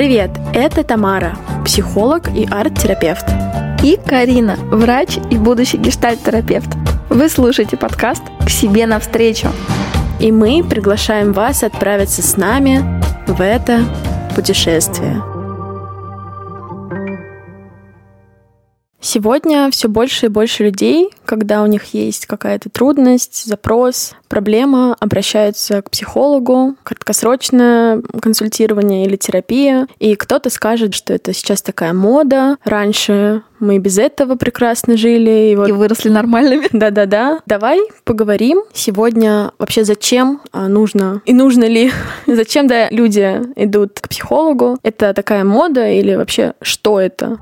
Привет, это Тамара, психолог и арт-терапевт. И Карина, врач и будущий гештальт-терапевт. Вы слушаете подкаст «К себе навстречу». И мы приглашаем вас отправиться с нами в это путешествие. Сегодня все больше и больше людей, когда у них есть какая-то трудность, запрос, проблема, обращаются к психологу, краткосрочное консультирование или терапия. И кто-то скажет, что это сейчас такая мода. Раньше мы без этого прекрасно жили. И, вот... и выросли нормальными. Да-да-да. Давай поговорим сегодня вообще зачем а, нужно и нужно ли, зачем да люди идут к психологу. Это такая мода или вообще что это?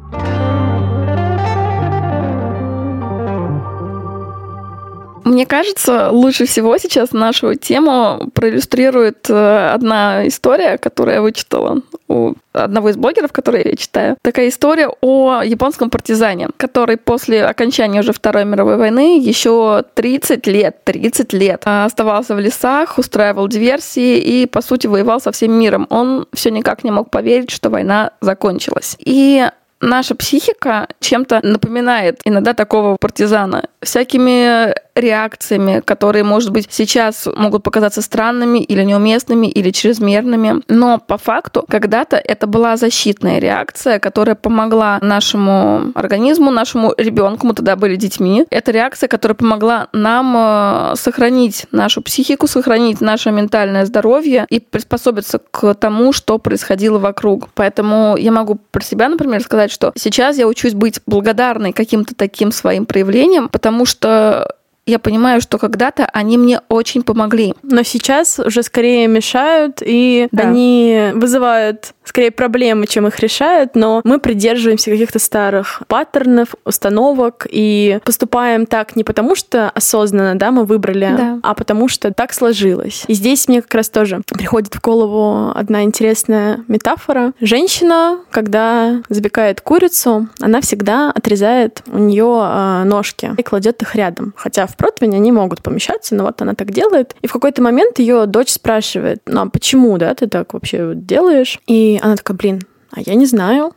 Мне кажется, лучше всего сейчас нашу тему проиллюстрирует э, одна история, которую я вычитала у одного из блогеров, который я читаю. Такая история о японском партизане, который после окончания уже Второй мировой войны еще 30 лет, 30 лет оставался в лесах, устраивал диверсии и, по сути, воевал со всем миром. Он все никак не мог поверить, что война закончилась. И наша психика чем-то напоминает иногда такого партизана. Всякими реакциями, которые, может быть, сейчас могут показаться странными или неуместными, или чрезмерными. Но по факту когда-то это была защитная реакция, которая помогла нашему организму, нашему ребенку, мы тогда были детьми. Это реакция, которая помогла нам э, сохранить нашу психику, сохранить наше ментальное здоровье и приспособиться к тому, что происходило вокруг. Поэтому я могу про себя, например, сказать, что сейчас я учусь быть благодарной каким-то таким своим проявлениям, потому что я понимаю, что когда-то они мне очень помогли. Но сейчас уже скорее мешают, и да. они вызывают скорее проблемы, чем их решают, но мы придерживаемся каких-то старых паттернов, установок и поступаем так не потому, что осознанно, да, мы выбрали, да. а потому что так сложилось. И здесь мне как раз тоже приходит в голову одна интересная метафора. Женщина, когда запекает курицу, она всегда отрезает у нее э, ножки и кладет их рядом. Хотя в противень они могут помещаться, но вот она так делает. И в какой-то момент ее дочь спрашивает, ну а почему, да, ты так вообще делаешь? И она такая, блин, а я не знаю.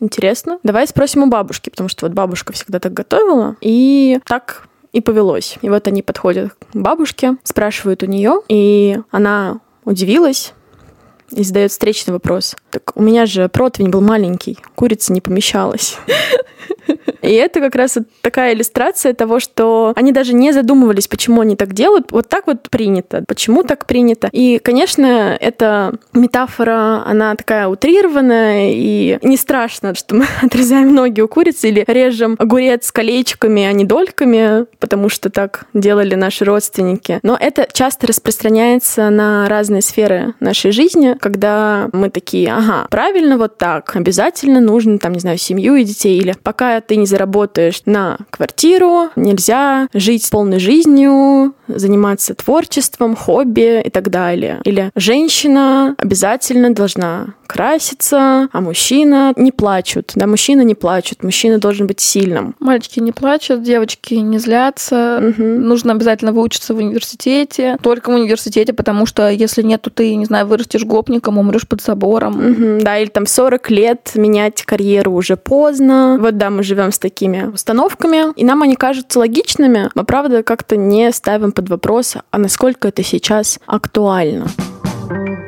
Интересно. Давай спросим у бабушки, потому что вот бабушка всегда так готовила. И так и повелось. И вот они подходят к бабушке, спрашивают у нее, и она удивилась и задает встречный вопрос. Так у меня же противень был маленький, курица не помещалась. И это как раз такая иллюстрация того, что они даже не задумывались, почему они так делают. Вот так вот принято. Почему так принято? И, конечно, эта метафора, она такая утрированная, и не страшно, что мы отрезаем ноги у курицы или режем огурец колечками, а не дольками, потому что так делали наши родственники. Но это часто распространяется на разные сферы нашей жизни, когда мы такие, ага, правильно вот так, обязательно нужно, там, не знаю, семью и детей, или пока ты не заработаешь на квартиру, нельзя жить полной жизнью, заниматься творчеством, хобби и так далее. Или женщина обязательно должна краситься, а мужчина не плачут. Да, мужчина не плачут, мужчина должен быть сильным. Мальчики не плачут, девочки не злятся. Угу. Нужно обязательно выучиться в университете. Только в университете, потому что если нет, то ты, не знаю, вырастешь гопником, умрешь под забором. Угу. Да, или там 40 лет менять карьеру уже поздно. Вот да, мы живем с такими установками, и нам они кажутся логичными, но правда как-то не ставим под вопрос, а насколько это сейчас актуально.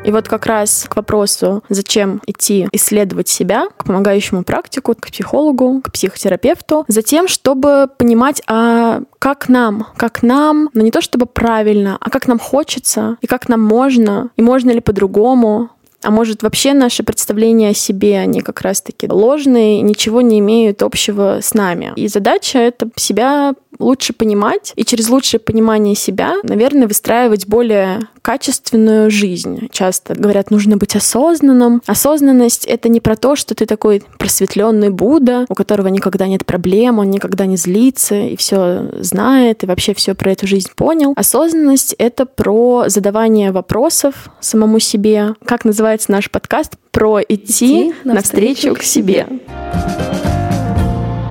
И вот как раз к вопросу, зачем идти исследовать себя, к помогающему практику, к психологу, к психотерапевту, затем, чтобы понимать, а как нам, как нам, но не то чтобы правильно, а как нам хочется, и как нам можно, и можно ли по-другому, а может, вообще наши представления о себе, они как раз-таки ложные, ничего не имеют общего с нами. И задача — это себя лучше понимать, и через лучшее понимание себя, наверное, выстраивать более качественную жизнь. Часто говорят, нужно быть осознанным. Осознанность — это не про то, что ты такой просветленный Будда, у которого никогда нет проблем, он никогда не злится и все знает, и вообще все про эту жизнь понял. Осознанность — это про задавание вопросов самому себе. Как называется наш подкаст? Про идти, идти навстречу к себе.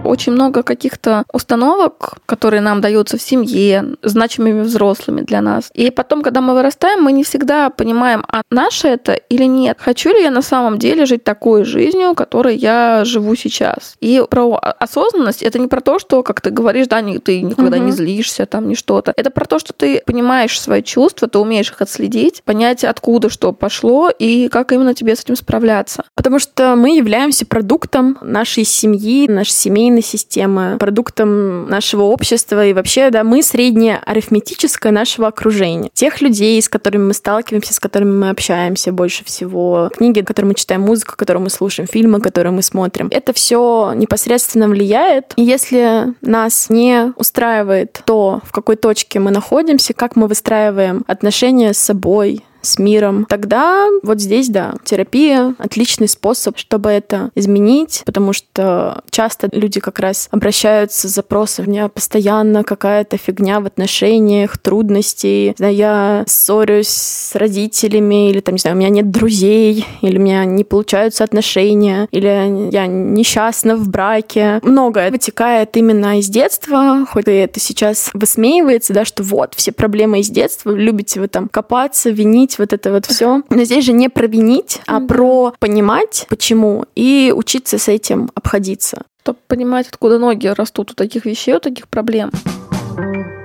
Очень много каких-то установок, которые нам даются в семье, значимыми взрослыми для нас. И потом, когда мы вырастаем, мы не всегда понимаем, а наше это или нет. Хочу ли я на самом деле жить такой жизнью, которой я живу сейчас? И про осознанность это не про то, что, как ты говоришь, да, ты никогда угу. не злишься, там, не что-то. Это про то, что ты понимаешь свои чувства, ты умеешь их отследить, понять, откуда что пошло и как именно тебе с этим справляться. Потому что мы являемся продуктом нашей семьи, нашей семейной системы, продуктом нашего общества и вообще, да, мы среднее арифметическое нашего окружения. Тех людей, с которыми мы сталкиваемся, с которыми мы общаемся больше всего, книги, которые мы читаем, музыку, которую мы слушаем, фильмы, которые мы смотрим. Это все непосредственно влияет. И если нас не устраивает то, в какой точке мы находимся, как мы выстраиваем отношения с собой, с миром, тогда вот здесь, да, терапия — отличный способ, чтобы это изменить, потому что часто люди как раз обращаются с запросом, у меня постоянно какая-то фигня в отношениях, трудности, знаю, я ссорюсь с родителями, или там, не знаю, у меня нет друзей, или у меня не получаются отношения, или я несчастна в браке. Многое вытекает именно из детства, хоть и это сейчас высмеивается, да, что вот, все проблемы из детства, любите вы там копаться, винить, вот это вот все. Но здесь же не про винить, а mm-hmm. про понимать, почему, и учиться с этим обходиться. Чтобы понимать, откуда ноги растут у таких вещей, у таких проблем.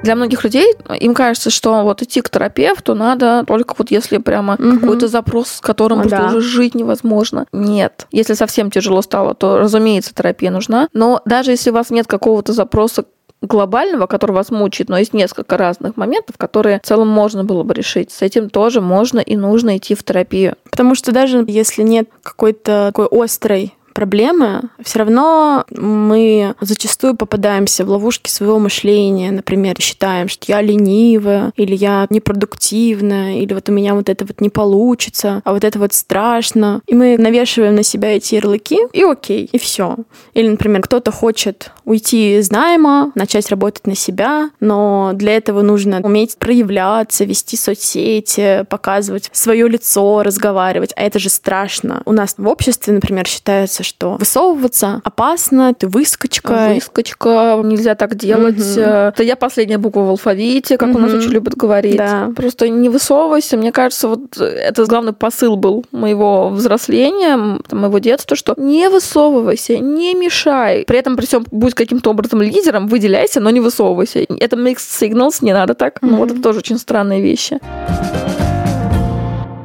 Для многих людей им кажется, что вот идти к терапевту надо только вот если прямо угу. какой-то запрос, с которым просто да. уже жить невозможно. Нет. Если совсем тяжело стало, то, разумеется, терапия нужна. Но даже если у вас нет какого-то запроса глобального, который вас мучает, но есть несколько разных моментов, которые в целом можно было бы решить. С этим тоже можно и нужно идти в терапию. Потому что даже если нет какой-то такой острой проблемы, все равно мы зачастую попадаемся в ловушки своего мышления. Например, считаем, что я ленивая, или я непродуктивная, или вот у меня вот это вот не получится, а вот это вот страшно. И мы навешиваем на себя эти ярлыки, и окей, и все. Или, например, кто-то хочет уйти из найма, начать работать на себя, но для этого нужно уметь проявляться, вести соцсети, показывать свое лицо, разговаривать. А это же страшно. У нас в обществе, например, считается, что высовываться опасно, ты выскочка. Выскочка, нельзя так делать. Угу. Это я последняя буква в алфавите, как угу. у нас очень любят говорить. Да. Просто не высовывайся. Мне кажется, вот это главный посыл был моего взросления, моего детства, что не высовывайся, не мешай. При этом при всем будь каким-то образом лидером, выделяйся, но не высовывайся. Это mixed signals, не надо так. Угу. Ну вот это тоже очень странные вещи.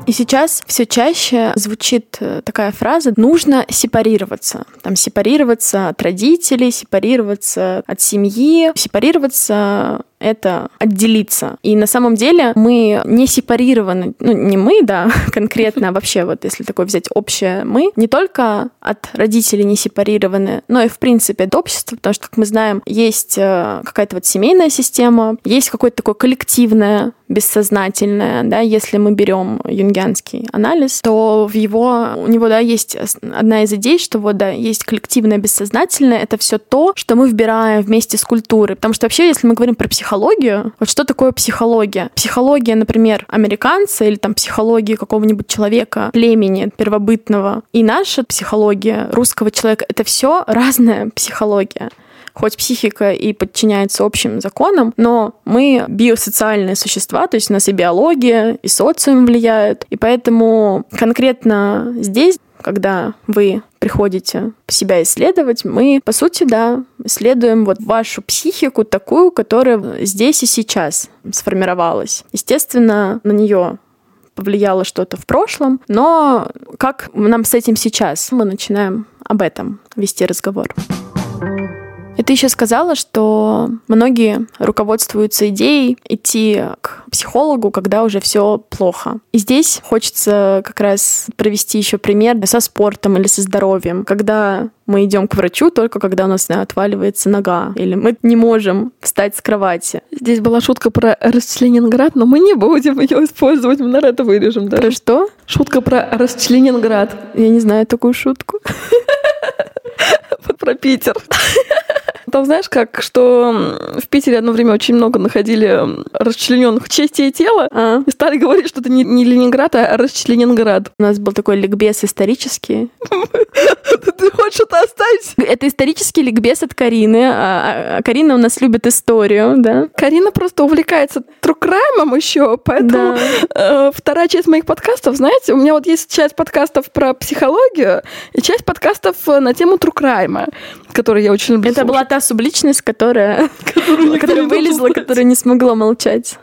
И сейчас все чаще звучит э, такая фраза «нужно сепарироваться». Там сепарироваться от родителей, сепарироваться от семьи, сепарироваться это отделиться. И на самом деле мы не сепарированы, ну не мы, да, конкретно, а вообще вот если такое взять общее мы, не только от родителей не сепарированы, но и в принципе от общества, потому что, как мы знаем, есть э, какая-то вот семейная система, есть какое-то такое коллективное, бессознательное, да, если мы берем юнгианский анализ, то в его, у него, да, есть одна из идей, что вот, да, есть коллективное бессознательное, это все то, что мы вбираем вместе с культурой, потому что вообще, если мы говорим про психологию, психологию. Вот что такое психология? Психология, например, американца или там психология какого-нибудь человека, племени первобытного, и наша психология русского человека — это все разная психология хоть психика и подчиняется общим законам, но мы биосоциальные существа, то есть у нас и биология, и социум влияют, и поэтому конкретно здесь когда вы приходите себя исследовать, мы, по сути, да, исследуем вот вашу психику такую, которая здесь и сейчас сформировалась. Естественно, на нее повлияло что-то в прошлом, но как нам с этим сейчас? Мы начинаем об этом вести разговор. И ты еще сказала, что многие руководствуются идеей идти к психологу, когда уже все плохо. И здесь хочется как раз провести еще пример со спортом или со здоровьем, когда мы идем к врачу только когда у нас отваливается нога, или мы не можем встать с кровати. Здесь была шутка про Расчленинград, но мы не будем ее использовать, мы, наверное, это вырежем. Да? Про что? Шутка про Расчленинград. Я не знаю такую шутку. Про Питер. там, знаешь, как, что в Питере одно время очень много находили расчлененных частей тела а. и стали говорить, что это не, не Ленинград, а расчленинград. У нас был такой ликбез исторический. Ты хочешь что-то оставить? Это исторический ликбез от Карины. А, а Карина у нас любит историю, да? Карина просто увлекается true crime ом еще, поэтому э, вторая часть моих подкастов, знаете, у меня вот есть часть подкастов про психологию и часть подкастов на тему true crime а, которые я очень люблю. Это была та субличность, которая, которая вылезла, которая не смогла молчать.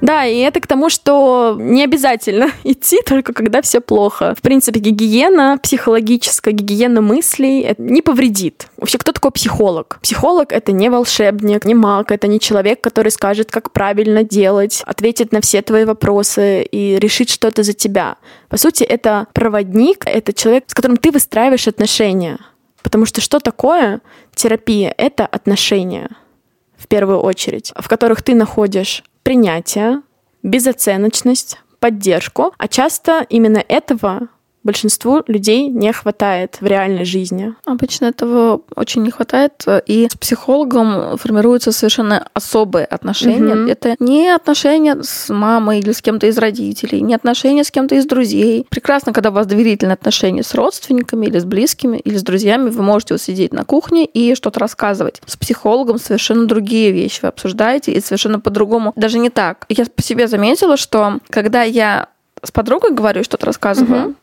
Да, и это к тому, что не обязательно идти только когда все плохо. В принципе, гигиена, психологическая гигиена мыслей не повредит. Вообще, кто такой психолог? Психолог — это не волшебник, не маг, это не человек, который скажет, как правильно делать, ответит на все твои вопросы и решит что-то за тебя. По сути, это проводник, это человек, с которым ты выстраиваешь отношения. Потому что что такое терапия? Это отношения в первую очередь, в которых ты находишь принятие, безоценочность, поддержку, а часто именно этого большинству людей не хватает в реальной жизни. Обычно этого очень не хватает, и с психологом формируются совершенно особые отношения. Угу. Это не отношения с мамой или с кем-то из родителей, не отношения с кем-то из друзей. Прекрасно, когда у вас доверительные отношения с родственниками или с близкими, или с друзьями, вы можете сидеть на кухне и что-то рассказывать. С психологом совершенно другие вещи вы обсуждаете, и совершенно по-другому. Даже не так. Я по себе заметила, что когда я с подругой говорю, что-то рассказываю, угу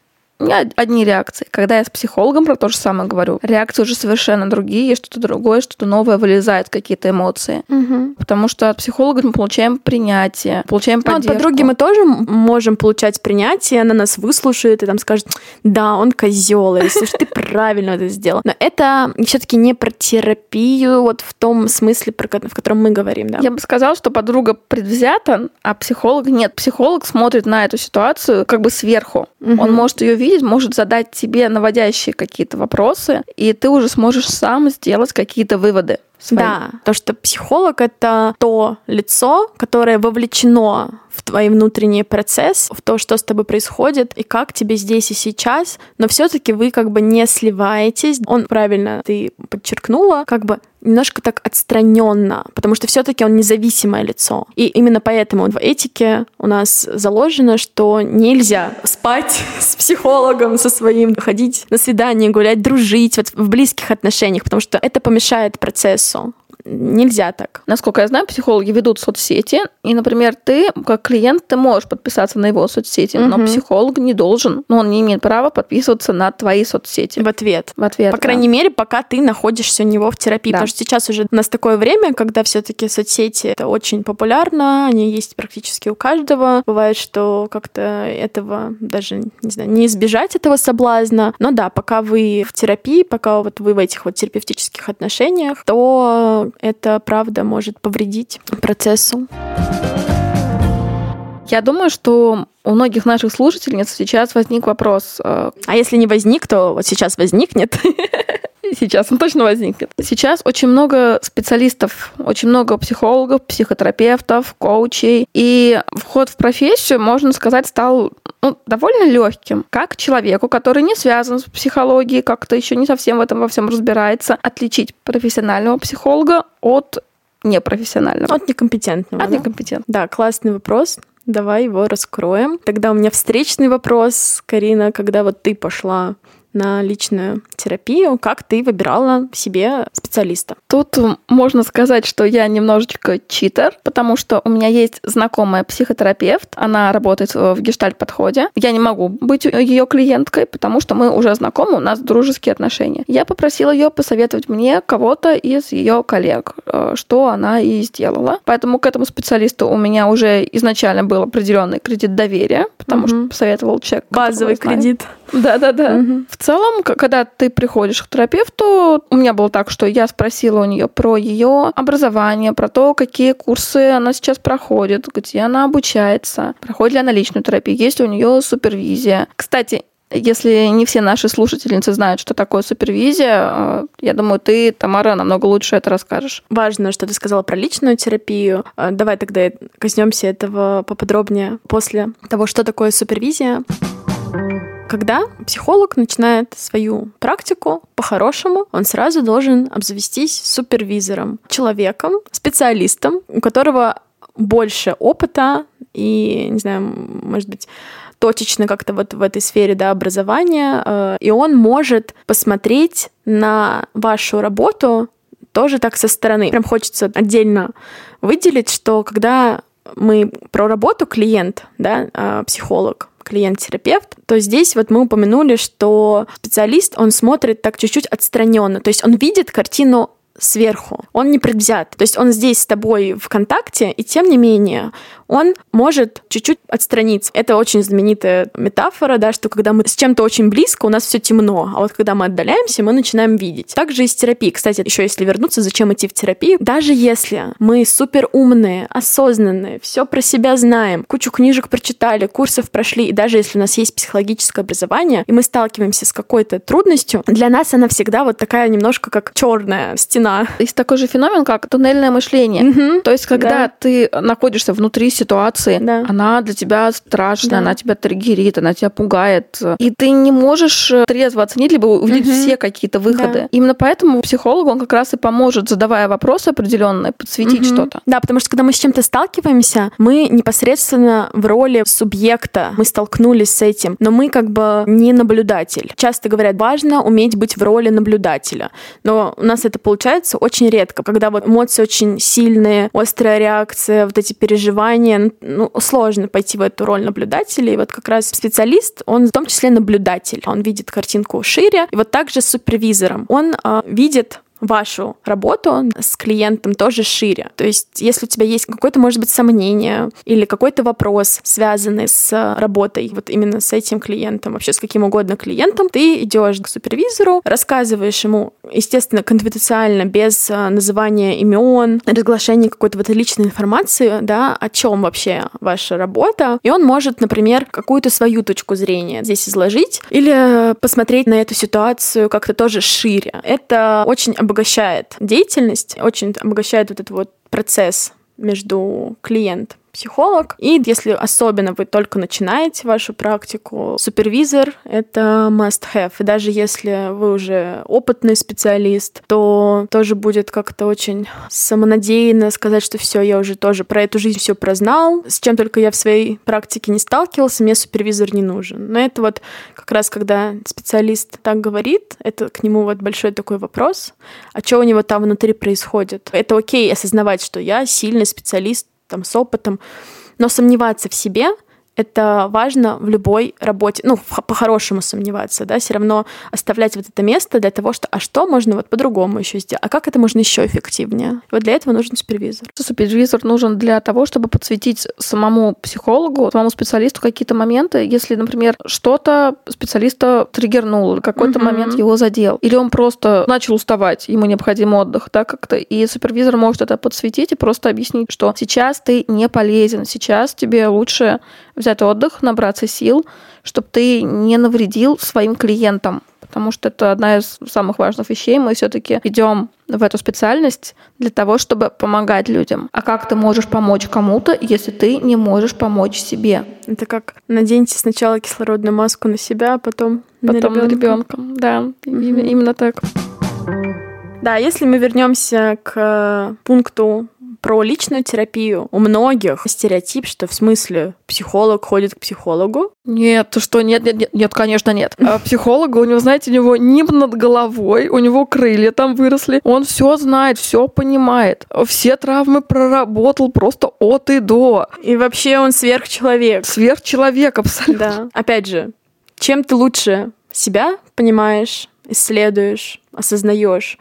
у меня одни реакции. Когда я с психологом про то же самое говорю, реакции уже совершенно другие, что-то другое, что-то новое вылезает, какие-то эмоции. Угу. Потому что от психолога мы получаем принятие, получаем поддержку. Ну, от подруги мы тоже можем получать принятие, она нас выслушает и там скажет, да, он козел, или слушай, ты правильно это сделал. Но это все-таки не про терапию, вот в том смысле, в котором мы говорим, да. Я бы сказала, что подруга предвзята, а психолог нет. Психолог смотрит на эту ситуацию как бы сверху. Угу. Он может ее видеть увидеть, может задать тебе наводящие какие-то вопросы, и ты уже сможешь сам сделать какие-то выводы. Свои. Да, то что психолог это то лицо, которое вовлечено в твой внутренний процесс, в то, что с тобой происходит и как тебе здесь и сейчас, но все-таки вы как бы не сливаетесь. Он правильно ты подчеркнула, как бы немножко так отстраненно, потому что все-таки он независимое лицо. И именно поэтому в этике у нас заложено, что нельзя спать с психологом, со своим, ходить на свидание, гулять, дружить вот в близких отношениях, потому что это помешает процессу song. Нельзя так. Насколько я знаю, психологи ведут соцсети, и, например, ты, как клиент, ты можешь подписаться на его соцсети, угу. но психолог не должен, но он не имеет права подписываться на твои соцсети. В ответ. В ответ, По да. крайней мере, пока ты находишься у него в терапии. Да. Потому что сейчас уже у нас такое время, когда все таки соцсети это очень популярно, они есть практически у каждого. Бывает, что как-то этого даже, не знаю, не избежать этого соблазна. Но да, пока вы в терапии, пока вот вы в этих вот терапевтических отношениях, то это правда может повредить процессу. Я думаю, что у многих наших слушательниц сейчас возник вопрос. Э, а если не возник, то вот сейчас возникнет. Сейчас он точно возникнет. Сейчас очень много специалистов, очень много психологов, психотерапевтов, коучей. И вход в профессию, можно сказать, стал ну, довольно легким. Как человеку, который не связан с психологией, как-то еще не совсем в этом во всем разбирается, отличить профессионального психолога от непрофессионального. От некомпетентного. От да? некомпетентного. Да, классный вопрос. Давай его раскроем. Тогда у меня встречный вопрос, Карина, когда вот ты пошла на личную терапию, как ты выбирала себе специалиста? Тут можно сказать, что я немножечко читер, потому что у меня есть знакомая психотерапевт, она работает в гештальт-подходе. Я не могу быть ее клиенткой, потому что мы уже знакомы, у нас дружеские отношения. Я попросила ее посоветовать мне кого-то из ее коллег, э, что она и сделала. Поэтому к этому специалисту у меня уже изначально был определенный кредит доверия, потому угу. что посоветовал человек. Базовый кредит. Да-да-да. Угу. В целом, когда ты приходишь к терапевту, у меня было так, что я спросила у нее про ее образование, про то, какие курсы она сейчас проходит, где она обучается, проходит ли она личную терапию, есть ли у нее супервизия. Кстати, если не все наши слушательницы знают, что такое супервизия, э, я думаю, ты, Тамара, намного лучше это расскажешь. Важно, что ты сказала про личную терапию. Э, давай тогда коснемся этого поподробнее после того, что такое супервизия. Когда психолог начинает свою практику, по-хорошему, он сразу должен обзавестись супервизором, человеком, специалистом, у которого больше опыта и, не знаю, может быть, точечно как-то вот в этой сфере да, образования, э, и он может посмотреть на вашу работу тоже так со стороны. Прям хочется отдельно выделить, что когда мы про работу клиент, да, а, психолог, клиент-терапевт, то здесь вот мы упомянули, что специалист, он смотрит так чуть-чуть отстраненно, то есть он видит картину сверху. Он не предвзят. То есть он здесь с тобой в контакте, и тем не менее он может чуть-чуть отстраниться. Это очень знаменитая метафора, да, что когда мы с чем-то очень близко, у нас все темно, а вот когда мы отдаляемся, мы начинаем видеть. Также и с терапией. Кстати, еще если вернуться, зачем идти в терапию? Даже если мы супер умные, осознанные, все про себя знаем, кучу книжек прочитали, курсов прошли, и даже если у нас есть психологическое образование, и мы сталкиваемся с какой-то трудностью, для нас она всегда вот такая немножко как черная стена. Есть такой же феномен, как туннельное мышление. Угу. То есть, когда да. ты находишься внутри ситуации, да. она для тебя страшная, да. она тебя триггерит, она тебя пугает. И ты не можешь э, трезво оценить, либо увидеть угу. все какие-то выходы. Да. Именно поэтому психолог, он как раз и поможет, задавая вопросы определенные, подсветить угу. что-то. Да, потому что когда мы с чем-то сталкиваемся, мы непосредственно в роли субъекта, мы столкнулись с этим, но мы как бы не наблюдатель. Часто говорят, важно уметь быть в роли наблюдателя. Но у нас это получается очень редко, когда вот эмоции очень сильные, острая реакция, вот эти переживания, менее ну, сложно пойти в эту роль наблюдателя. И вот как раз специалист, он в том числе наблюдатель. Он видит картинку шире. И вот также с супервизором. Он э, видит вашу работу с клиентом тоже шире. То есть, если у тебя есть какое-то, может быть, сомнение или какой-то вопрос, связанный с работой, вот именно с этим клиентом, вообще с каким угодно клиентом, ты идешь к супервизору, рассказываешь ему, естественно, конфиденциально, без а, называния имен, разглашения какой-то вот личной информации, да, о чем вообще ваша работа, и он может, например, какую-то свою точку зрения здесь изложить или посмотреть на эту ситуацию как-то тоже шире. Это очень обогащает деятельность, очень обогащает вот этот вот процесс между клиентом психолог. И если особенно вы только начинаете вашу практику, супервизор — это must-have. И даже если вы уже опытный специалист, то тоже будет как-то очень самонадеянно сказать, что все, я уже тоже про эту жизнь все прознал, с чем только я в своей практике не сталкивался, мне супервизор не нужен. Но это вот как раз, когда специалист так говорит, это к нему вот большой такой вопрос, а что у него там внутри происходит. Это окей осознавать, что я сильный специалист, там, с опытом. Но сомневаться в себе — это важно в любой работе, ну, по-хорошему сомневаться, да, все равно оставлять вот это место для того, что, а что можно вот по-другому еще сделать, а как это можно еще эффективнее. Вот для этого нужен супервизор. Супервизор нужен для того, чтобы подсветить самому психологу, самому специалисту какие-то моменты, если, например, что-то специалиста триггернул, какой-то угу. момент его задел, или он просто начал уставать, ему необходим отдых, да, как-то, и супервизор может это подсветить и просто объяснить, что сейчас ты не полезен, сейчас тебе лучше взять отдых, набраться сил, чтобы ты не навредил своим клиентам. Потому что это одна из самых важных вещей. Мы все-таки идем в эту специальность для того, чтобы помогать людям. А как ты можешь помочь кому-то, если ты не можешь помочь себе? Это как наденьте сначала кислородную маску на себя, а потом, потом на ребенка. Да, угу. именно так. Да, если мы вернемся к пункту про личную терапию. У многих стереотип, что в смысле психолог ходит к психологу. Нет, ты что, нет, нет, нет, нет, конечно, нет. А психолога, у него, знаете, у него нимб над головой, у него крылья там выросли, он все знает, все понимает, все травмы проработал просто от и до. И вообще он сверхчеловек. Сверхчеловек, абсолютно. Да. Опять же, чем ты лучше себя понимаешь, исследуешь, осознаешь,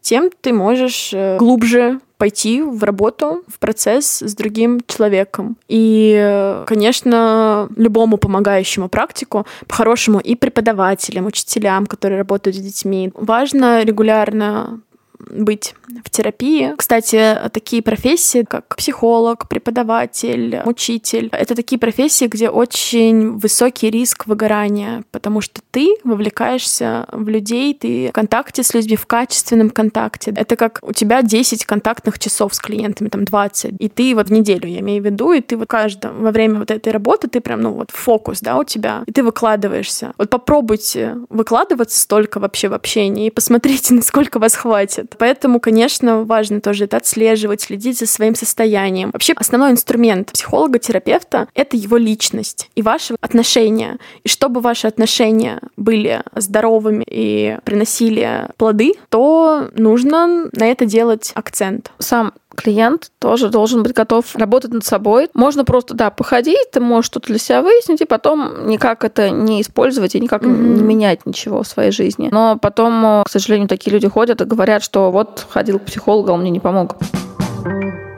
тем ты можешь э, глубже пойти в работу, в процесс с другим человеком. И, конечно, любому помогающему практику, по-хорошему и преподавателям, учителям, которые работают с детьми, важно регулярно быть в терапии. Кстати, такие профессии, как психолог, преподаватель, учитель, это такие профессии, где очень высокий риск выгорания, потому что ты вовлекаешься в людей, ты в контакте с людьми, в качественном контакте. Это как у тебя 10 контактных часов с клиентами, там 20, и ты вот в неделю, я имею в виду, и ты вот каждом, во время вот этой работы ты прям, ну вот фокус, да, у тебя, и ты выкладываешься. Вот попробуйте выкладываться столько вообще в общении и посмотрите, насколько вас хватит. Поэтому, конечно, важно тоже это отслеживать, следить за своим состоянием. Вообще, основной инструмент психолога-терапевта — это его личность и ваши отношения. И чтобы ваши отношения были здоровыми и приносили плоды, то нужно на это делать акцент. Сам клиент тоже должен быть готов работать над собой. Можно просто, да, походить, ты можешь что-то для себя выяснить, и потом никак это не использовать и никак mm-hmm. не менять ничего в своей жизни. Но потом, к сожалению, такие люди ходят и говорят, что вот ходил к психологу, а он мне не помог.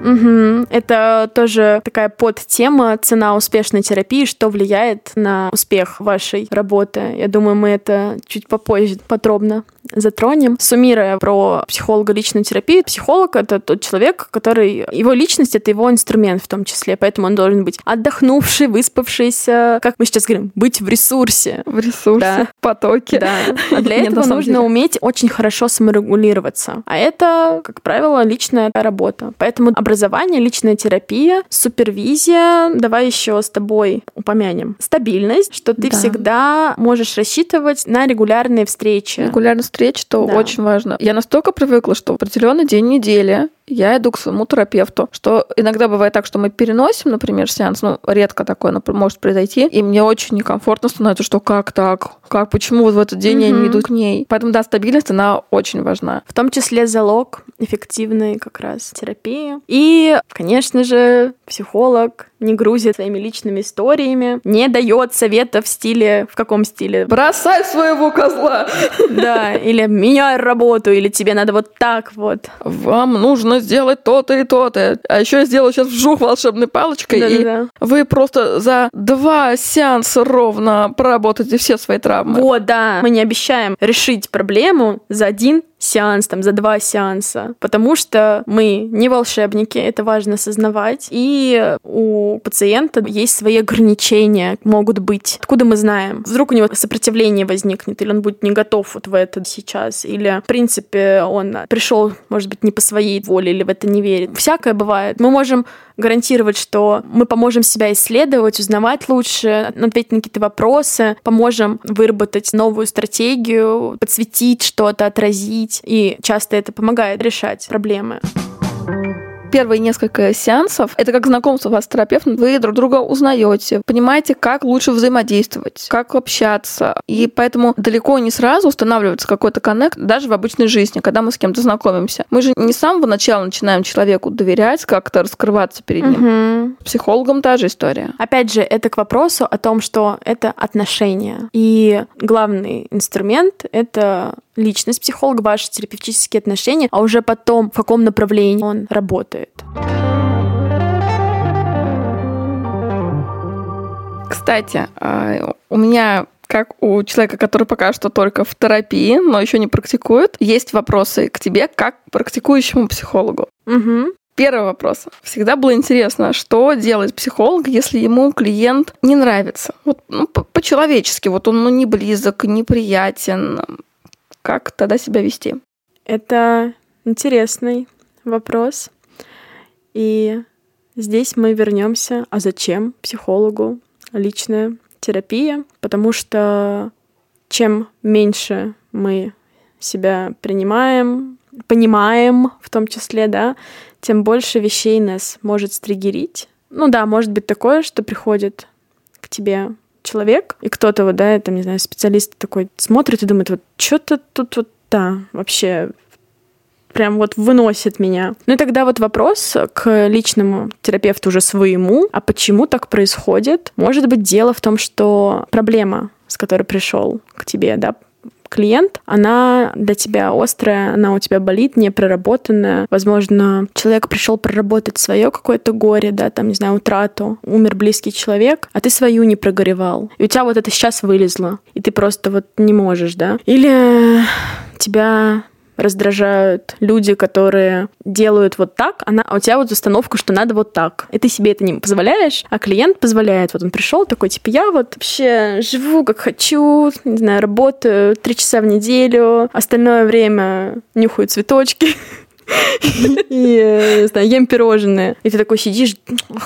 Угу. Это тоже такая подтема цена успешной терапии, что влияет на успех вашей работы. Я думаю, мы это чуть попозже подробно затронем. Суммируя про психолога личную терапию, психолог — это тот человек, который... Его личность — это его инструмент в том числе, поэтому он должен быть отдохнувший, выспавшийся, как мы сейчас говорим, быть в ресурсе. В ресурсе, да. потоке. Да. А для этого нужно уметь очень хорошо саморегулироваться. А это, как правило, личная работа. Поэтому образование образование, личная терапия, супервизия. Давай еще с тобой упомянем. Стабильность, что ты да. всегда можешь рассчитывать на регулярные встречи. Регулярные встречи, что да. очень важно. Я настолько привыкла, что в определенный день недели я иду к своему терапевту. Что иногда бывает так, что мы переносим, например, сеанс, ну, редко такое например, может произойти, и мне очень некомфортно становится, что как так? Как, почему вот в этот день mm-hmm. я не иду к ней? Поэтому, да, стабильность, она очень важна. В том числе залог эффективной как раз терапии. И, конечно же, психолог не грузит своими личными историями, не дает советов в стиле... В каком стиле? Бросай своего козла! Да, или меняй работу, или тебе надо вот так вот. Вам нужно сделать то-то и то-то. А еще я сделаю сейчас вжух волшебной палочкой, да, и да. вы просто за два сеанса ровно проработаете все свои травмы. Вот, да. Мы не обещаем решить проблему за один сеанс, там, за два сеанса, потому что мы не волшебники, это важно осознавать, и у пациента есть свои ограничения, могут быть. Откуда мы знаем? Вдруг у него сопротивление возникнет, или он будет не готов вот в это сейчас, или, в принципе, он пришел, может быть, не по своей воле, или в это не верит. Всякое бывает. Мы можем гарантировать, что мы поможем себя исследовать, узнавать лучше, ответить на какие-то вопросы, поможем выработать новую стратегию, подсветить что-то, отразить. И часто это помогает решать проблемы первые несколько сеансов это как знакомство вас с терапевтом. Вы друг друга узнаете, понимаете, как лучше взаимодействовать, как общаться. И поэтому далеко не сразу устанавливается какой-то коннект даже в обычной жизни, когда мы с кем-то знакомимся. Мы же не с самого начала начинаем человеку доверять, как-то раскрываться перед ним. Угу. Психологом та же история. Опять же, это к вопросу о том, что это отношения. И главный инструмент — это личность психолога, ваши терапевтические отношения, а уже потом в каком направлении он работает. Кстати, а, у меня как у человека, который пока что только в терапии, но еще не практикует, есть вопросы к тебе как к практикующему психологу. Угу. Первый вопрос. Всегда было интересно, что делает психолог, если ему клиент не нравится. Вот ну, по-человечески, вот он ну, не близок, неприятен, как тогда себя вести? Это интересный вопрос. И здесь мы вернемся. А зачем психологу личная терапия? Потому что чем меньше мы себя принимаем, понимаем в том числе, да, тем больше вещей нас может стригерить. Ну да, может быть такое, что приходит к тебе человек, и кто-то вот, да, там, не знаю, специалист такой смотрит и думает, вот что-то тут вот, да, вообще прям вот выносит меня. Ну и тогда вот вопрос к личному терапевту уже своему, а почему так происходит? Может быть, дело в том, что проблема, с которой пришел к тебе, да, клиент, она для тебя острая, она у тебя болит, не проработанная. Возможно, человек пришел проработать свое какое-то горе, да, там, не знаю, утрату, умер близкий человек, а ты свою не прогоревал. И у тебя вот это сейчас вылезло, и ты просто вот не можешь, да. Или тебя раздражают люди, которые делают вот так, она, а у тебя вот установка, что надо вот так. И ты себе это не позволяешь, а клиент позволяет. Вот он пришел такой, типа, я вот вообще живу как хочу, не знаю, работаю три часа в неделю, остальное время нюхаю цветочки, и, не знаю, ем пирожные. И ты такой сидишь,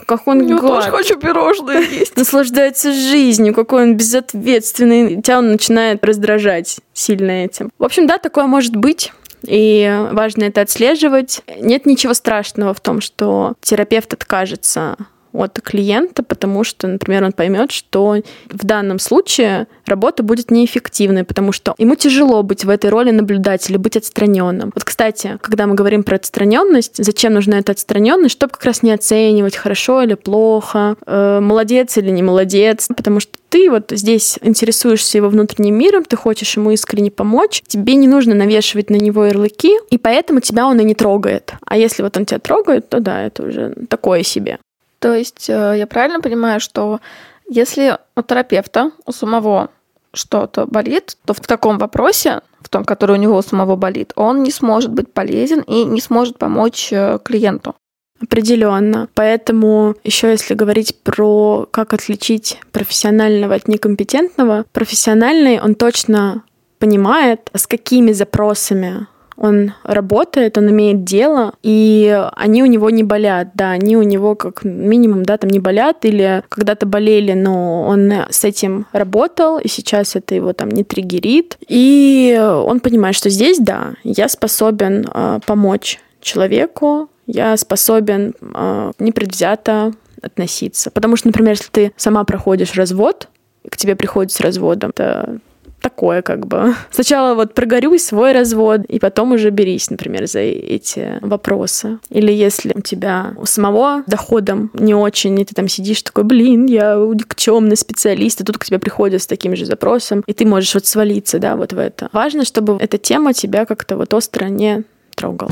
как он Я тоже хочу пирожные есть. Наслаждается жизнью, какой он безответственный. Тебя он начинает раздражать сильно этим. В общем, да, такое может быть. И важно это отслеживать. Нет ничего страшного в том, что терапевт откажется от клиента, потому что, например, он поймет, что в данном случае работа будет неэффективной, потому что ему тяжело быть в этой роли наблюдателя, быть отстраненным. Вот, кстати, когда мы говорим про отстраненность, зачем нужна эта отстраненность, чтобы как раз не оценивать, хорошо или плохо, э, молодец или не молодец, потому что ты вот здесь интересуешься его внутренним миром, ты хочешь ему искренне помочь, тебе не нужно навешивать на него ярлыки, и поэтому тебя он и не трогает. А если вот он тебя трогает, то да, это уже такое себе. То есть э, я правильно понимаю, что если у терапевта, у самого что-то болит, то в таком вопросе, в том, который у него у самого болит, он не сможет быть полезен и не сможет помочь э, клиенту. Определенно. Поэтому еще если говорить про как отличить профессионального от некомпетентного, профессиональный он точно понимает, с какими запросами он работает, он имеет дело, и они у него не болят, да, они у него как минимум, да, там не болят, или когда-то болели, но он с этим работал, и сейчас это его там не триггерит, и он понимает, что здесь, да, я способен э, помочь человеку, я способен э, непредвзято относиться. Потому что, например, если ты сама проходишь развод, к тебе приходит с разводом, это такое как бы. Сначала вот прогорюй свой развод, и потом уже берись, например, за эти вопросы. Или если у тебя у самого доходом не очень, и ты там сидишь такой, блин, я никчемный специалист, и тут к тебе приходят с таким же запросом, и ты можешь вот свалиться, да, вот в это. Важно, чтобы эта тема тебя как-то вот остро не трогала.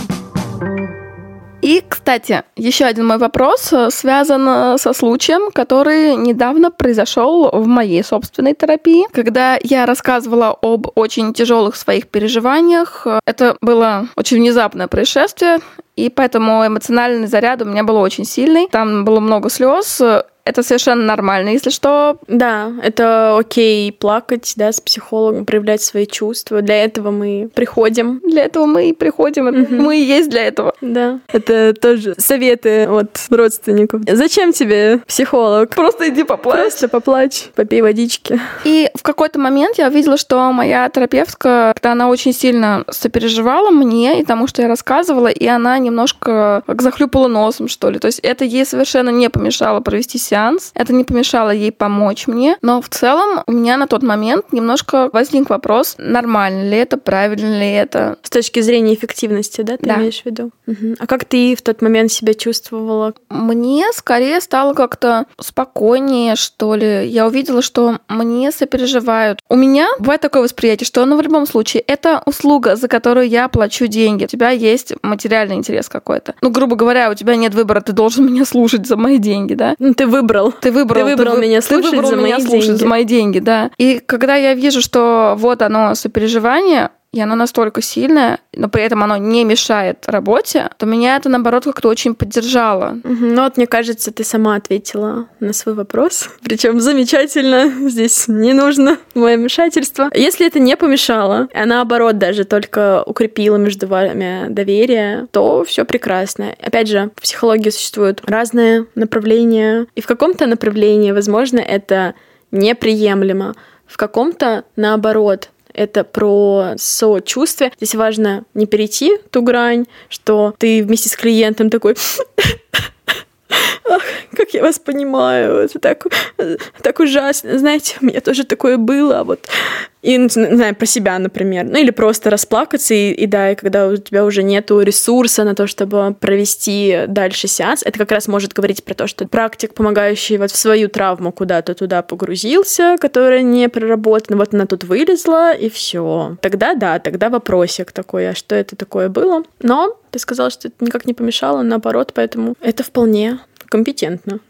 И, кстати, еще один мой вопрос э, связан э, со случаем, который недавно произошел в моей собственной терапии, когда я рассказывала об очень тяжелых своих переживаниях. Это было очень внезапное происшествие, и поэтому эмоциональный заряд у меня был очень сильный. Там было много слез, это совершенно нормально, если что. Да, это окей плакать, да, с психологом, проявлять свои чувства. Для этого мы приходим. Для этого мы и приходим. Угу. Мы и есть для этого. Да. Это тоже советы от родственников. Зачем тебе психолог? Просто иди поплачь. Просто поплачь, попей водички. И в какой-то момент я увидела, что моя терапевтка, когда она очень сильно сопереживала мне и тому, что я рассказывала, и она немножко как захлюпала носом, что ли. То есть это ей совершенно не помешало провести сеанс сеанс. Это не помешало ей помочь мне, но в целом у меня на тот момент немножко возник вопрос, нормально ли это, правильно ли это. С точки зрения эффективности, да, ты да. имеешь в виду? Угу. А как ты в тот момент себя чувствовала? Мне скорее стало как-то спокойнее, что ли. Я увидела, что мне сопереживают. У меня бывает такое восприятие, что ну, в любом случае это услуга, за которую я плачу деньги. У тебя есть материальный интерес какой-то. Ну, грубо говоря, у тебя нет выбора, ты должен меня слушать за мои деньги, да? Ну, ты выбор выбрал. Ты выбрал. Ты выбрал ты меня слушать ты выбрал за меня мои слушать деньги. за мои деньги, да. И когда я вижу, что вот оно сопереживание, и оно настолько сильное, но при этом оно не мешает работе, то меня это, наоборот, как-то очень поддержало. Угу. Ну вот, мне кажется, ты сама ответила на свой вопрос. Причем замечательно. Здесь не нужно мое вмешательство. Если это не помешало, а наоборот даже только укрепило между вами доверие, то все прекрасно. Опять же, в психологии существуют разные направления, и в каком-то направлении, возможно, это неприемлемо. В каком-то, наоборот, это про сочувствие. Здесь важно не перейти ту грань, что ты вместе с клиентом такой Ах, как я вас понимаю, это так, так ужасно. Знаете, у меня тоже такое было, вот. И, не знаю, про себя, например. Ну, или просто расплакаться, и, и да, и когда у тебя уже нету ресурса на то, чтобы провести дальше сеанс, это как раз может говорить про то, что практик, помогающий вот в свою травму куда-то туда погрузился, которая не проработана, вот она тут вылезла, и все. Тогда да, тогда вопросик такой, а что это такое было? Но ты сказала, что это никак не помешало, наоборот, поэтому это вполне компетентно.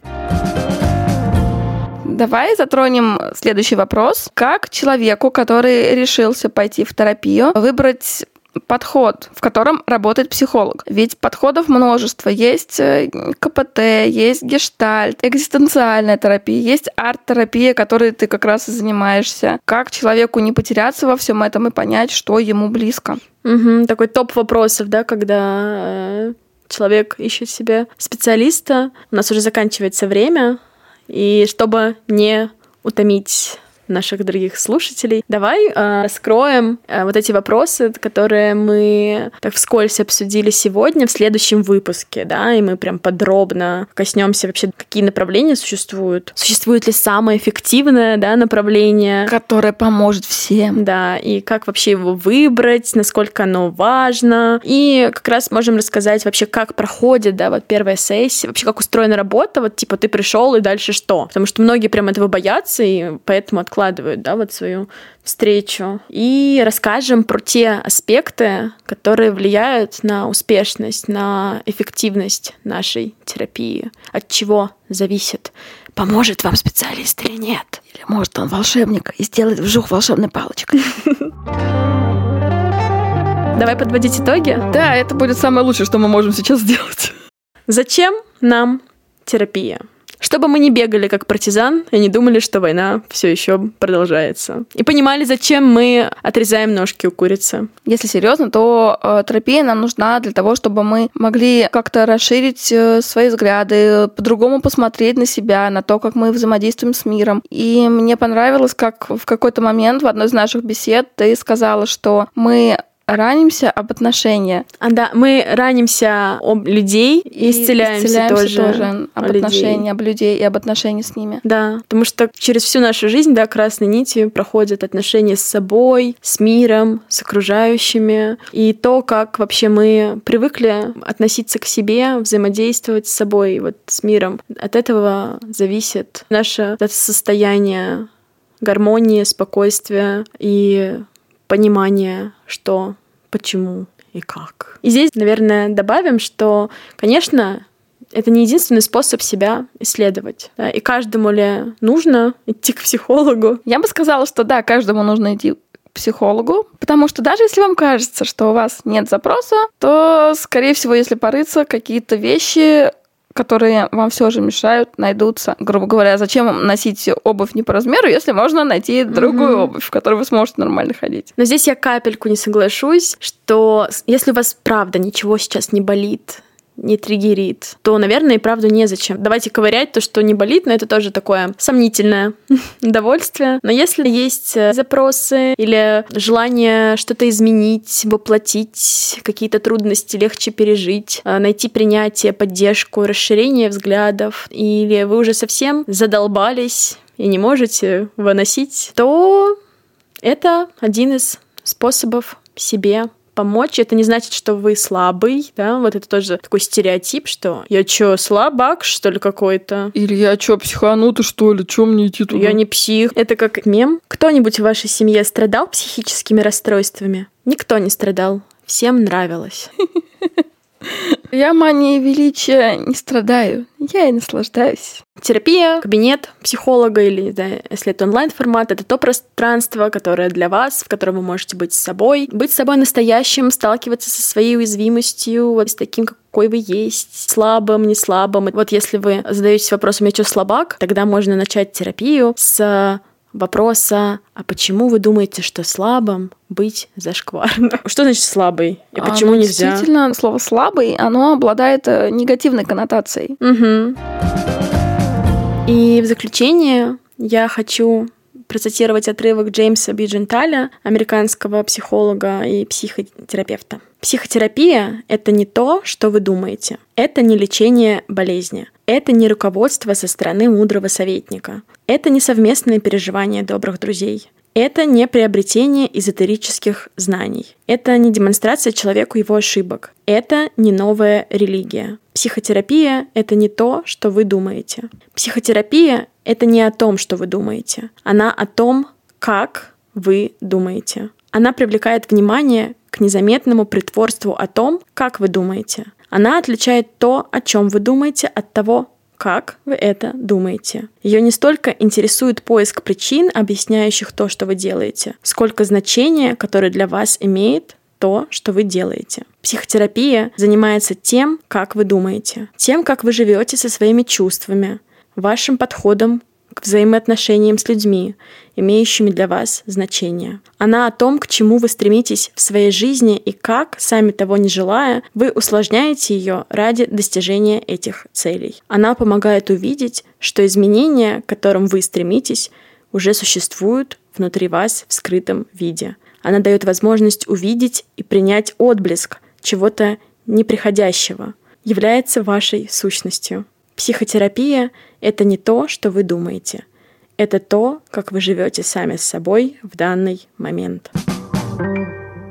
Давай затронем следующий вопрос. Как человеку, который решился пойти в терапию, выбрать подход, в котором работает психолог. Ведь подходов множество. Есть э, КПТ, есть гештальт, экзистенциальная терапия, есть арт-терапия, которой ты как раз и занимаешься. Как человеку не потеряться во всем этом и понять, что ему близко. Угу, такой топ вопросов, да, когда э, человек ищет себе специалиста. У нас уже заканчивается время, и чтобы не утомить наших дорогих слушателей. Давай э, раскроем э, вот эти вопросы, которые мы так вскользь обсудили сегодня в следующем выпуске, да, и мы прям подробно коснемся вообще, какие направления существуют. Существует ли самое эффективное, да, направление? Которое поможет всем. Да, и как вообще его выбрать, насколько оно важно. И как раз можем рассказать вообще, как проходит, да, вот первая сессия, вообще как устроена работа, вот типа ты пришел и дальше что? Потому что многие прям этого боятся, и поэтому откладывают откладывают, да, вот свою встречу. И расскажем про те аспекты, которые влияют на успешность, на эффективность нашей терапии. От чего зависит, поможет вам специалист или нет. Или может он волшебник и сделает вжух волшебной палочкой. Давай подводить итоги. Да, это будет самое лучшее, что мы можем сейчас сделать. Зачем нам терапия? Чтобы мы не бегали как партизан и не думали, что война все еще продолжается. И понимали, зачем мы отрезаем ножки у курицы. Если серьезно, то э, терапия нам нужна для того, чтобы мы могли как-то расширить э, свои взгляды, по-другому посмотреть на себя, на то, как мы взаимодействуем с миром. И мне понравилось, как в какой-то момент в одной из наших бесед ты сказала, что мы ранимся об отношения. А, да, мы ранимся об людей и, исцеляемся, исцеляемся тоже, тоже об отношениях, об людей и об отношениях с ними. Да, потому что через всю нашу жизнь, да, красной нитью проходят отношения с собой, с миром, с окружающими. И то, как вообще мы привыкли относиться к себе, взаимодействовать с собой, вот с миром, от этого зависит наше состояние гармонии, спокойствия и понимание, что, почему и как. И здесь, наверное, добавим, что, конечно, это не единственный способ себя исследовать. Да? И каждому ли нужно идти к психологу? Я бы сказала, что да, каждому нужно идти к психологу, потому что даже если вам кажется, что у вас нет запроса, то, скорее всего, если порыться, какие-то вещи которые вам все же мешают, найдутся. Грубо говоря, зачем вам носить обувь не по размеру, если можно найти другую mm-hmm. обувь, в которой вы сможете нормально ходить. Но здесь я капельку не соглашусь, что если у вас правда ничего сейчас не болит, не триггерит, то, наверное, и правда незачем. Давайте ковырять то, что не болит, но это тоже такое сомнительное удовольствие. Но если есть э, запросы или желание что-то изменить, воплотить, какие-то трудности легче пережить, э, найти принятие, поддержку, расширение взглядов, или вы уже совсем задолбались и не можете выносить, то это один из способов себе помочь. Это не значит, что вы слабый, да, вот это тоже такой стереотип, что я чё, слабак, что ли, какой-то? Или я чё, психанутый, что ли, чё мне идти туда? Я не псих. Это как мем. Кто-нибудь в вашей семье страдал психическими расстройствами? Никто не страдал. Всем нравилось. Я манией величия не страдаю, я и наслаждаюсь. Терапия, кабинет психолога или, да, если это онлайн-формат, это то пространство, которое для вас, в котором вы можете быть собой, быть собой настоящим, сталкиваться со своей уязвимостью, вот с таким, какой вы есть, слабым, не слабым. Вот если вы задаетесь вопросом, я что, слабак, тогда можно начать терапию с вопроса, а почему вы думаете, что слабым быть зашкварно? Что значит слабый? И почему а, ну, нельзя? Действительно, слово слабый, оно обладает э, негативной коннотацией. Угу. И в заключение я хочу процитировать отрывок Джеймса Бидженталя, американского психолога и психотерапевта. Психотерапия — это не то, что вы думаете. Это не лечение болезни. Это не руководство со стороны мудрого советника. Это не совместное переживание добрых друзей. Это не приобретение эзотерических знаний. Это не демонстрация человеку его ошибок. Это не новая религия. Психотерапия — это не то, что вы думаете. Психотерапия — это не о том, что вы думаете. Она о том, как вы думаете. Она привлекает внимание к незаметному притворству о том, как вы думаете. Она отличает то, о чем вы думаете, от того, как вы это думаете. Ее не столько интересует поиск причин, объясняющих то, что вы делаете, сколько значение, которое для вас имеет то, что вы делаете. Психотерапия занимается тем, как вы думаете, тем, как вы живете со своими чувствами, вашим подходом к взаимоотношениям с людьми, имеющими для вас значение. Она о том, к чему вы стремитесь в своей жизни и как, сами того не желая, вы усложняете ее ради достижения этих целей. Она помогает увидеть, что изменения, к которым вы стремитесь, уже существуют внутри вас в скрытом виде. Она дает возможность увидеть и принять отблеск чего-то неприходящего, является вашей сущностью. Психотерапия — это не то, что вы думаете. Это то, как вы живете сами с собой в данный момент.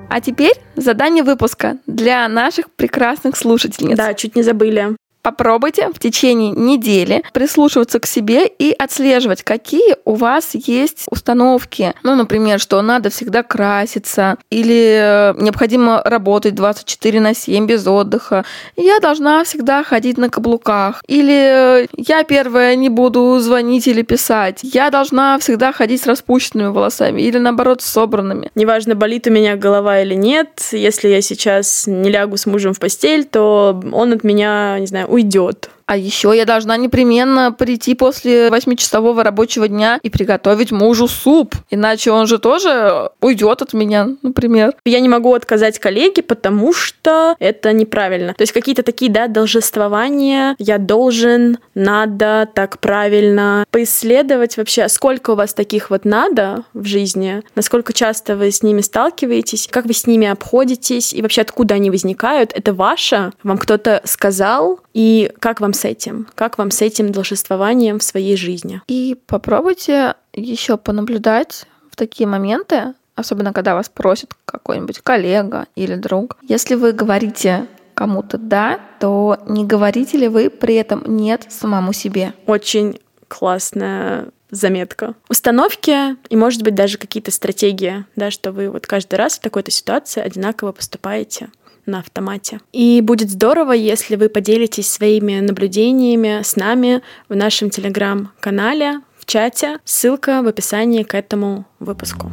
А теперь задание выпуска для наших прекрасных слушательниц. Да, чуть не забыли. Попробуйте в течение недели прислушиваться к себе и отслеживать, какие у вас есть установки. Ну, например, что надо всегда краситься, или необходимо работать 24 на 7 без отдыха. Я должна всегда ходить на каблуках. Или я первая не буду звонить или писать. Я должна всегда ходить с распущенными волосами или наоборот с собранными. Неважно, болит у меня голова или нет, если я сейчас не лягу с мужем в постель, то он от меня, не знаю, уйдет. А еще я должна непременно прийти после восьмичасового рабочего дня и приготовить мужу суп. Иначе он же тоже уйдет от меня, например. Я не могу отказать коллеге, потому что это неправильно. То есть какие-то такие, да, должествования. Я должен, надо, так правильно. Поисследовать вообще, сколько у вас таких вот надо в жизни, насколько часто вы с ними сталкиваетесь, как вы с ними обходитесь и вообще откуда они возникают. Это ваше? Вам кто-то сказал? И как вам с этим? Как вам с этим должествованием в своей жизни? И попробуйте еще понаблюдать в такие моменты, особенно когда вас просит какой-нибудь коллега или друг. Если вы говорите кому-то «да», то не говорите ли вы при этом «нет» самому себе? Очень классная заметка. Установки и, может быть, даже какие-то стратегии, да, что вы вот каждый раз в такой-то ситуации одинаково поступаете на автомате. И будет здорово, если вы поделитесь своими наблюдениями с нами в нашем телеграм-канале, в чате. Ссылка в описании к этому выпуску.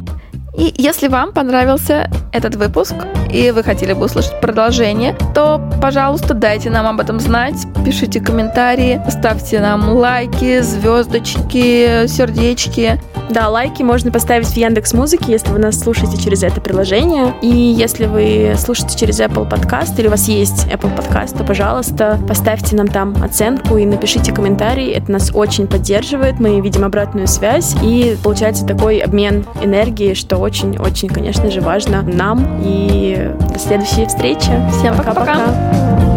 И если вам понравился этот выпуск и вы хотели бы услышать продолжение, то, пожалуйста, дайте нам об этом знать, пишите комментарии, ставьте нам лайки, звездочки, сердечки. Да, лайки можно поставить в Яндекс Музыке, если вы нас слушаете через это приложение. И если вы слушаете через Apple Podcast или у вас есть Apple Podcast, то, пожалуйста, поставьте нам там оценку и напишите комментарий. Это нас очень поддерживает. Мы видим обратную связь и получается такой обмен энергии, что очень-очень, конечно же, важно нам. И до следующей встречи. Всем пока-пока.